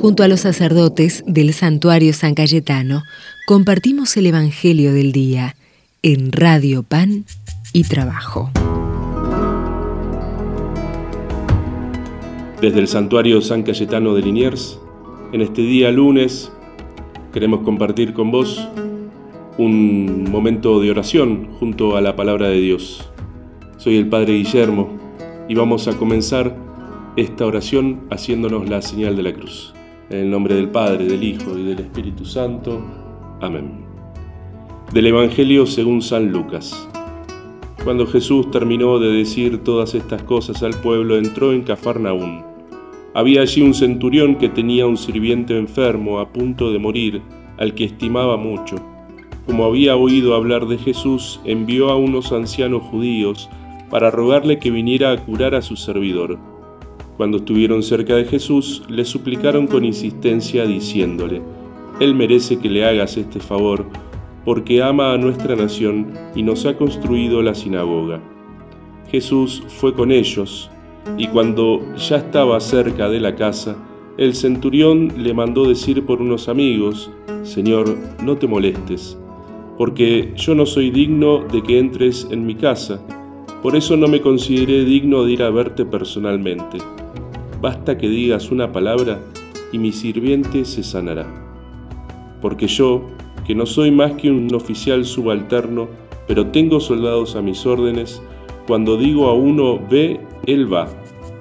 Junto a los sacerdotes del santuario San Cayetano, compartimos el Evangelio del Día en Radio Pan y Trabajo. Desde el santuario San Cayetano de Liniers, en este día lunes, queremos compartir con vos un momento de oración junto a la palabra de Dios. Soy el Padre Guillermo y vamos a comenzar esta oración haciéndonos la señal de la cruz. En el nombre del Padre, del Hijo y del Espíritu Santo. Amén. Del Evangelio según San Lucas. Cuando Jesús terminó de decir todas estas cosas al pueblo, entró en Cafarnaún. Había allí un centurión que tenía un sirviente enfermo a punto de morir, al que estimaba mucho. Como había oído hablar de Jesús, envió a unos ancianos judíos para rogarle que viniera a curar a su servidor. Cuando estuvieron cerca de Jesús, le suplicaron con insistencia diciéndole, Él merece que le hagas este favor, porque ama a nuestra nación y nos ha construido la sinagoga. Jesús fue con ellos, y cuando ya estaba cerca de la casa, el centurión le mandó decir por unos amigos, Señor, no te molestes, porque yo no soy digno de que entres en mi casa, por eso no me consideré digno de ir a verte personalmente. Basta que digas una palabra y mi sirviente se sanará. Porque yo, que no soy más que un oficial subalterno, pero tengo soldados a mis órdenes, cuando digo a uno ve, él va,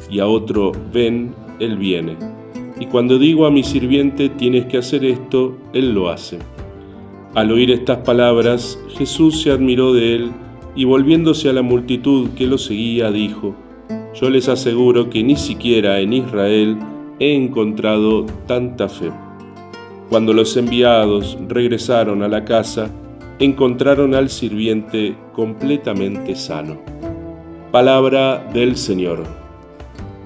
y a otro ven, él viene. Y cuando digo a mi sirviente tienes que hacer esto, él lo hace. Al oír estas palabras, Jesús se admiró de él y volviéndose a la multitud que lo seguía, dijo, Yo les aseguro que ni siquiera en Israel he encontrado tanta fe. Cuando los enviados regresaron a la casa, encontraron al sirviente completamente sano. Palabra del Señor.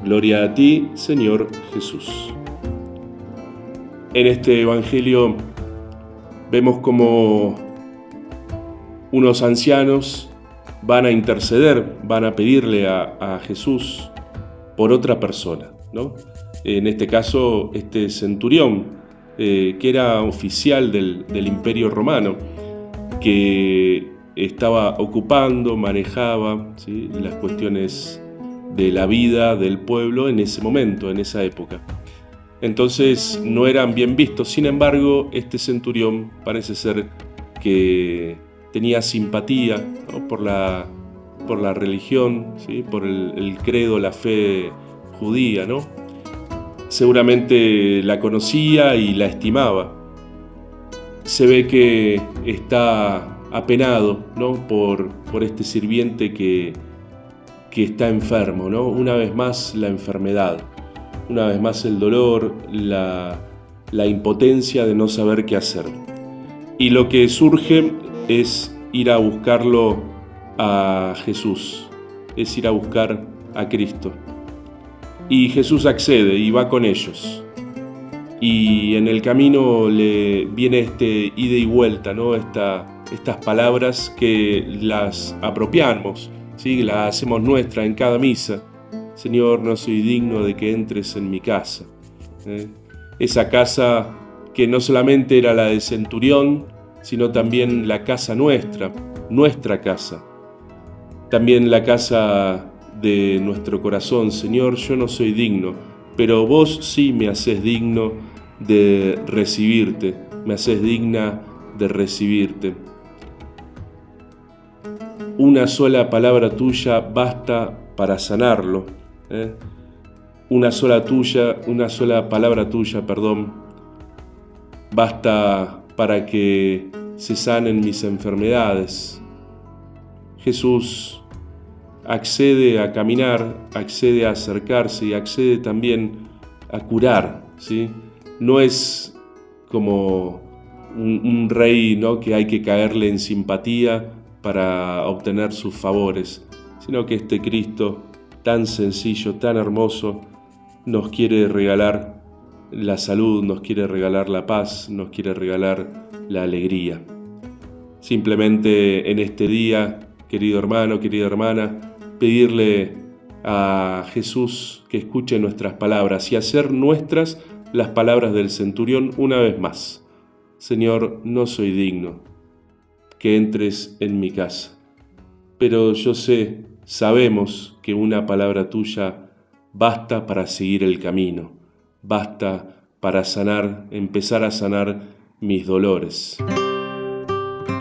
Gloria a ti, Señor Jesús. En este Evangelio vemos como unos ancianos van a interceder, van a pedirle a, Jesús por otra persona. ¿no? En este caso, este centurión, eh, que era oficial del, imperio romano, que estaba ocupando, manejaba las cuestiones de la vida del pueblo en ese momento, en esa época. Entonces no eran bien vistos, sin embargo, este centurión parece ser que tenía simpatía por, la, por la religión, por el, credo, la fe judía, ¿no? Seguramente la conocía y la estimaba. Se ve que está apenado ¿no? por, por este sirviente que, que está enfermo, ¿no? Una vez más la enfermedad, una vez más el dolor, la, la impotencia de no saber qué hacer. Y lo que surge es ir a buscarlo a Jesús, es ir a buscar a Cristo. Y Jesús accede y va con ellos. Y en el camino le viene este ida y vuelta, ¿no? estas palabras que las apropiamos, ¿sí? las hacemos nuestra en cada misa. Señor, no soy digno de que entres en mi casa. ¿eh? Esa casa que no solamente era la de centurión, sino también la casa nuestra, nuestra casa. También la casa de nuestro corazón. Señor, yo no soy digno, pero vos sí me haces digno de recibirte, me haces digna de recibirte. Una sola palabra tuya basta para sanarlo. ¿eh? Una sola tuya, una sola palabra tuya, perdón, basta para que se sanen mis enfermedades. Jesús accede a caminar, accede a acercarse y accede también a curar. ¿sí? No es como un, rey ¿no? que hay que caerle en simpatía para obtener sus favores, sino que este Cristo tan sencillo, tan hermoso, nos quiere regalar la salud, nos quiere regalar la paz, nos quiere regalar la alegría. Simplemente en este día, querido hermano, querida hermana, pedirle a Jesús que escuche nuestras palabras y hacer nuestras las palabras del centurión una vez más. Señor, no soy digno que entres en mi casa, pero yo sé, sabemos que una palabra tuya basta para seguir el camino, basta para sanar, empezar a sanar mis dolores.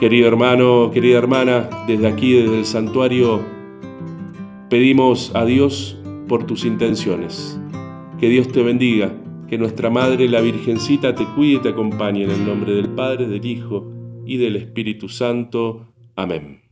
Querido hermano, querida hermana, desde aquí, desde el santuario, pedimos a Dios por tus intenciones. Que Dios te bendiga, que nuestra Madre, la Virgencita, te cuide y te acompañe en el nombre del Padre, del Hijo y del Espíritu Santo. Amén.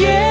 Yeah.